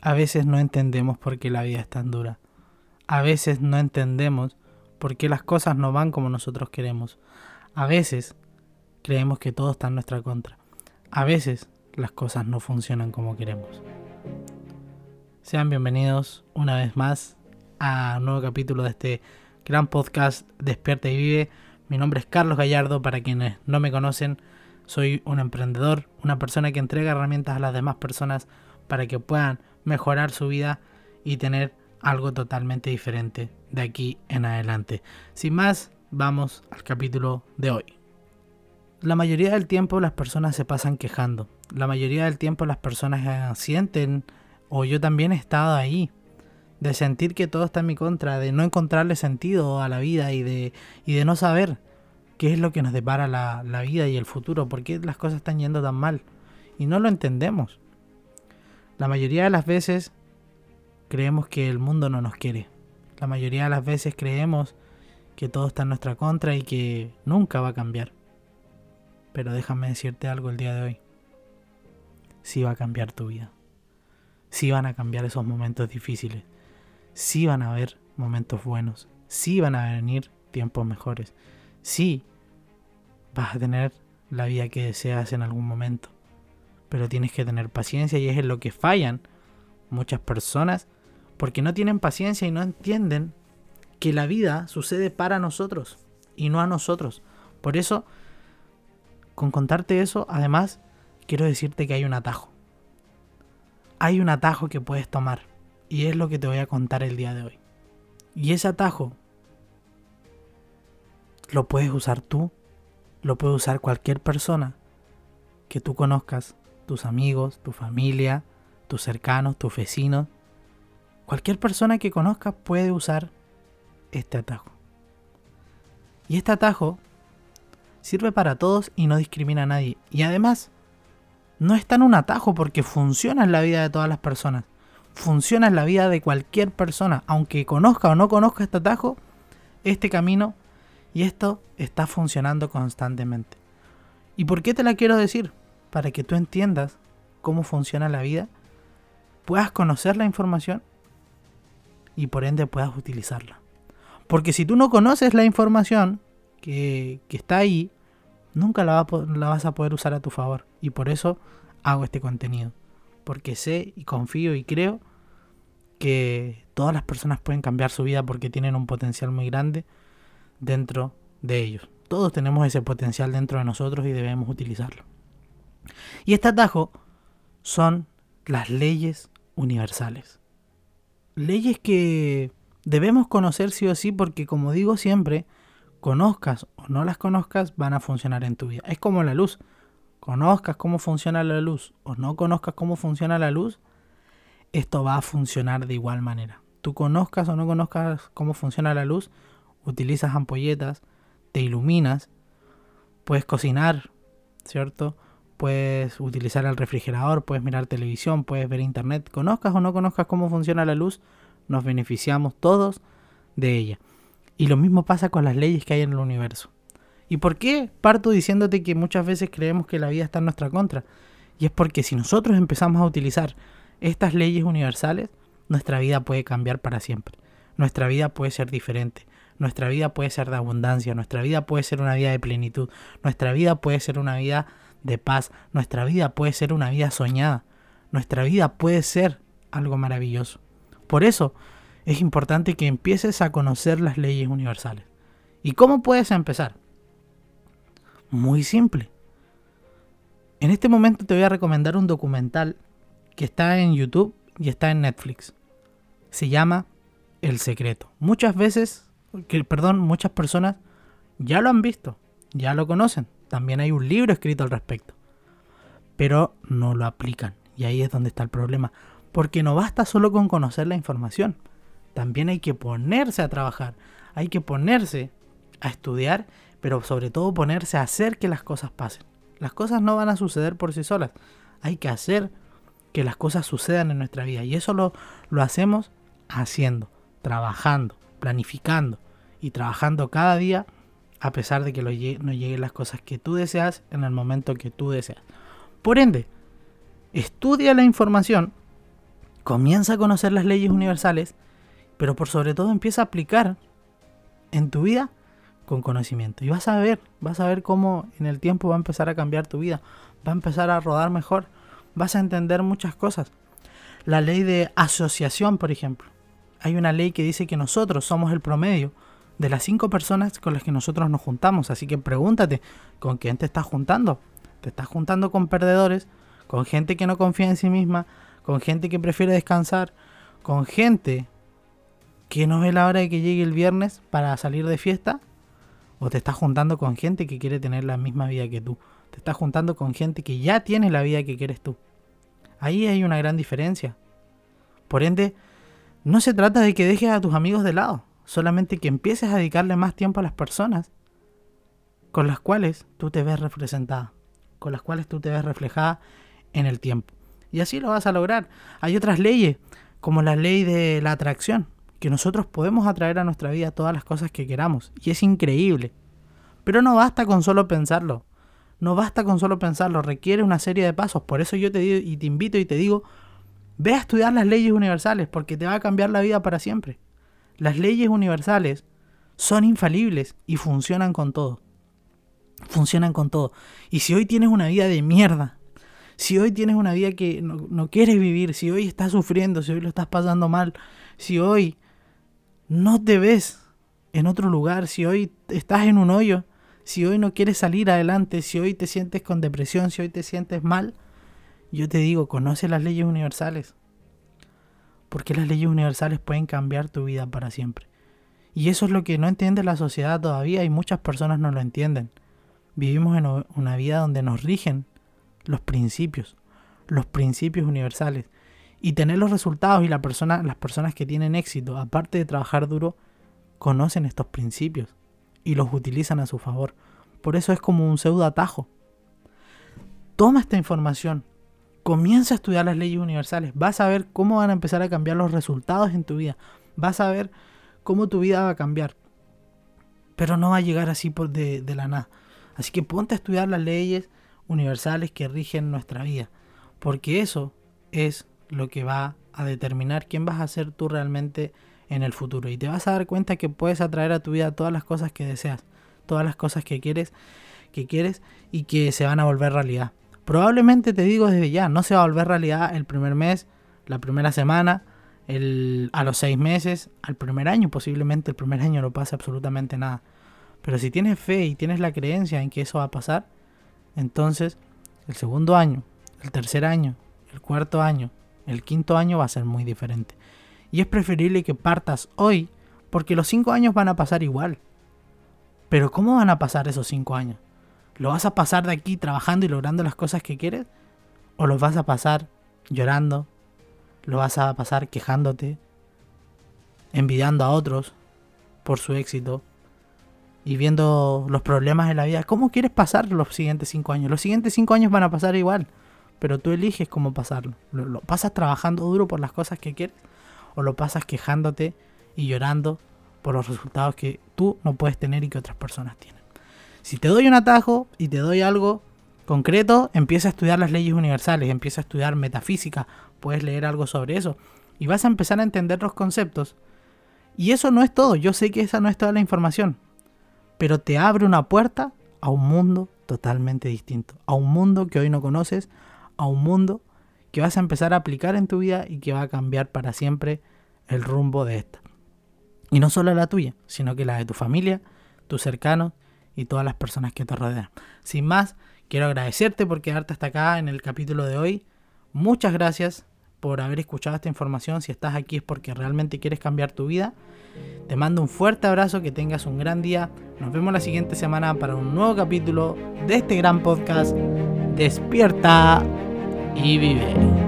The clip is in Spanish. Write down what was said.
A veces no entendemos por qué la vida es tan dura. A veces no entendemos por qué las cosas no van como nosotros queremos. A veces creemos que todo está en nuestra contra. A veces las cosas no funcionan como queremos. Sean bienvenidos una vez más a un nuevo capítulo de este gran podcast Despierta y Vive. Mi nombre es Carlos Gallardo, para quienes no me conocen, soy un emprendedor, una persona que entrega herramientas a las demás personas para que puedan mejorar su vida y tener algo totalmente diferente de aquí en adelante. Sin más, vamos al capítulo de hoy. La mayoría del tiempo las personas se pasan quejando. La mayoría del tiempo las personas sienten, o yo también he estado ahí, de sentir que todo está en mi contra, de no encontrarle sentido a la vida y de, y de no saber qué es lo que nos depara la, la vida y el futuro, por qué las cosas están yendo tan mal. Y no lo entendemos. La mayoría de las veces creemos que el mundo no nos quiere. La mayoría de las veces creemos que todo está en nuestra contra y que nunca va a cambiar. Pero déjame decirte algo el día de hoy. Sí va a cambiar tu vida. Sí van a cambiar esos momentos difíciles. Sí van a haber momentos buenos. Sí van a venir tiempos mejores. Sí vas a tener la vida que deseas en algún momento pero tienes que tener paciencia y es en lo que fallan muchas personas porque no tienen paciencia y no entienden que la vida sucede para nosotros y no a nosotros. Por eso, con contarte eso, además, quiero decirte que hay un atajo. Hay un atajo que puedes tomar y es lo que te voy a contar el día de hoy. Y ese atajo lo puedes usar tú, lo puede usar cualquier persona que tú conozcas tus amigos, tu familia, tus cercanos, tus vecinos. Cualquier persona que conozcas puede usar este atajo. Y este atajo sirve para todos y no discrimina a nadie. Y además, no es tan un atajo porque funciona en la vida de todas las personas. Funciona en la vida de cualquier persona. Aunque conozca o no conozca este atajo, este camino y esto está funcionando constantemente. ¿Y por qué te la quiero decir? Para que tú entiendas cómo funciona la vida, puedas conocer la información y por ende puedas utilizarla. Porque si tú no conoces la información que, está ahí, nunca la, la vas a poder usar a tu favor. Y por eso hago este contenido. Porque sé y confío y creo que todas las personas pueden cambiar su vida porque tienen un potencial muy grande dentro de ellos. Todos tenemos ese potencial dentro de nosotros y debemos utilizarlo. Y este atajo son las leyes universales. Leyes que debemos conocer sí o sí porque como digo siempre, conozcas o no las conozcas van a funcionar en tu vida. Es como la luz. Conozcas cómo funciona la luz o no conozcas cómo funciona la luz, esto va a funcionar de igual manera. Tú conozcas o no conozcas cómo funciona la luz, utilizas ampolletas, te iluminas, puedes cocinar, ¿cierto? Puedes utilizar el refrigerador, puedes mirar televisión, puedes ver internet, conozcas o no conozcas cómo funciona la luz, nos beneficiamos todos de ella. Y lo mismo pasa con las leyes que hay en el universo. ¿Y por qué parto diciéndote que muchas veces creemos que la vida está en nuestra contra? Y es porque si nosotros empezamos a utilizar estas leyes universales, nuestra vida puede cambiar para siempre. Nuestra vida puede ser diferente. Nuestra vida puede ser de abundancia. Nuestra vida puede ser una vida de plenitud. Nuestra vida puede ser una vida de paz. Nuestra vida puede ser una vida soñada. Nuestra vida puede ser algo maravilloso. Por eso es importante que empieces a conocer las leyes universales. ¿Y cómo puedes empezar? Muy simple. En este momento te voy a recomendar un documental que está en YouTube y está en Netflix. Se llama El Secreto. Muchas veces, perdón, muchas personas ya lo han visto, ya lo conocen. También hay un libro escrito al respecto. Pero no lo aplican. Y ahí es donde está el problema. Porque no basta solo con conocer la información. También hay que ponerse a trabajar. Hay que ponerse a estudiar. Pero sobre todo ponerse a hacer que las cosas pasen. Las cosas no van a suceder por sí solas. Hay que hacer que las cosas sucedan en nuestra vida. Y eso lo, lo hacemos haciendo, trabajando, planificando y trabajando cada día a pesar de que no lleguen las cosas que tú deseas en el momento que tú deseas. Por ende, estudia la información, Comienza a conocer las leyes universales, pero por sobre todo empieza a aplicar en tu vida con conocimiento. Y vas a ver, vas a ver cómo en el tiempo va a empezar a cambiar tu vida, va a empezar a rodar mejor, vas a entender muchas cosas. La ley de asociación, por ejemplo. Hay una ley que dice que nosotros somos el promedio de las cinco personas con las que nosotros nos juntamos. Así que pregúntate, ¿con quién te estás juntando? ¿Te estás juntando con perdedores? ¿Con gente que no confía en sí misma? ¿Con gente que prefiere descansar? ¿Con gente que no ve la hora de que llegue el viernes para salir de fiesta? ¿O te estás juntando con gente que quiere tener la misma vida que tú? Te estás juntando con gente que ya tiene la vida que quieres tú. Ahí hay una gran diferencia. Por ende, no se trata de que dejes a tus amigos de lado, solamente que empieces a dedicarle más tiempo a las personas con las cuales tú te ves representada, con las cuales tú te ves reflejada en el tiempo. Y así lo vas a lograr. Hay otras leyes, como la ley de la atracción, que nosotros podemos atraer a nuestra vida todas las cosas que queramos. Y es increíble. Pero no basta con solo pensarlo. No basta con solo pensarlo, requiere una serie de pasos. Por eso yo te digo y te invito y te digo, ve a estudiar las leyes universales, porque te va a cambiar la vida para siempre. Las leyes universales son infalibles y funcionan con todo. Funcionan con todo. Y si hoy tienes una vida de mierda, si hoy tienes una vida que no, no quieres vivir, si hoy estás sufriendo, si hoy lo estás pasando mal, si hoy no te ves en otro lugar, si hoy estás en un hoyo, si hoy no quieres salir adelante, si hoy te sientes con depresión, si hoy te sientes mal, yo te digo, conoce las leyes universales. Porque las leyes universales pueden cambiar tu vida para siempre. Y eso es lo que no entiende la sociedad todavía y muchas personas no lo entienden. Vivimos en una vida donde nos rigen los principios, los principios universales. Y tener los resultados y la persona, las personas que tienen éxito, aparte de trabajar duro, conocen estos principios y los utilizan a su favor. Por eso es como un pseudo atajo. Toma esta información, comienza a estudiar las leyes universales, vas a ver cómo van a empezar a cambiar los resultados en tu vida, vas a ver cómo tu vida va a cambiar. Pero no va a llegar así por de, de la nada. Así que ponte a estudiar las leyes universales que rigen nuestra vida, porque eso es lo que va a determinar quién vas a ser tú realmente en el futuro. Y te vas a dar cuenta que puedes atraer a tu vida todas las cosas que deseas, todas las cosas que quieres, que quieres y que se van a volver realidad. Probablemente te digo desde ya, no se va a volver realidad el primer mes, la primera semana, el, a los seis meses, al primer año, posiblemente el primer año no pase absolutamente nada. Pero si tienes fe y tienes la creencia en que eso va a pasar, entonces el segundo año, el tercer año, el cuarto año, el quinto año va a ser muy diferente. Y es preferible que partas hoy porque los cinco años van a pasar igual. Pero ¿cómo van a pasar esos cinco años? ¿Lo vas a pasar de aquí trabajando y logrando las cosas que quieres? ¿O lo vas a pasar llorando? ¿Lo vas a pasar quejándote? ¿Envidiando a otros por su éxito? Y viendo los problemas de la vida. ¿Cómo quieres pasar los siguientes cinco años? Los siguientes cinco años van a pasar igual. Pero tú eliges cómo pasarlo. ¿Lo, pasas trabajando duro por las cosas que quieres? o lo pasas quejándote y llorando por los resultados que tú no puedes tener y que otras personas tienen. Si te doy un atajo y te doy algo concreto, empieza a estudiar las leyes universales, empieza a estudiar metafísica, puedes leer algo sobre eso y vas a empezar a entender los conceptos. Y eso no es todo, yo sé que esa no es toda la información, pero te abre una puerta a un mundo totalmente distinto, a un mundo que hoy no conoces, a un mundo que vas a empezar a aplicar en tu vida y que va a cambiar para siempre el rumbo de esta. Y no solo la tuya, sino que la de tu familia, tus cercanos y todas las personas que te rodean. Sin más, quiero agradecerte por quedarte hasta acá en el capítulo de hoy. Muchas gracias por haber escuchado esta información. Si estás aquí es porque realmente quieres cambiar tu vida. Te mando un fuerte abrazo, que tengas un gran día. Nos vemos la siguiente semana para un nuevo capítulo de este gran podcast. Despierta y vive.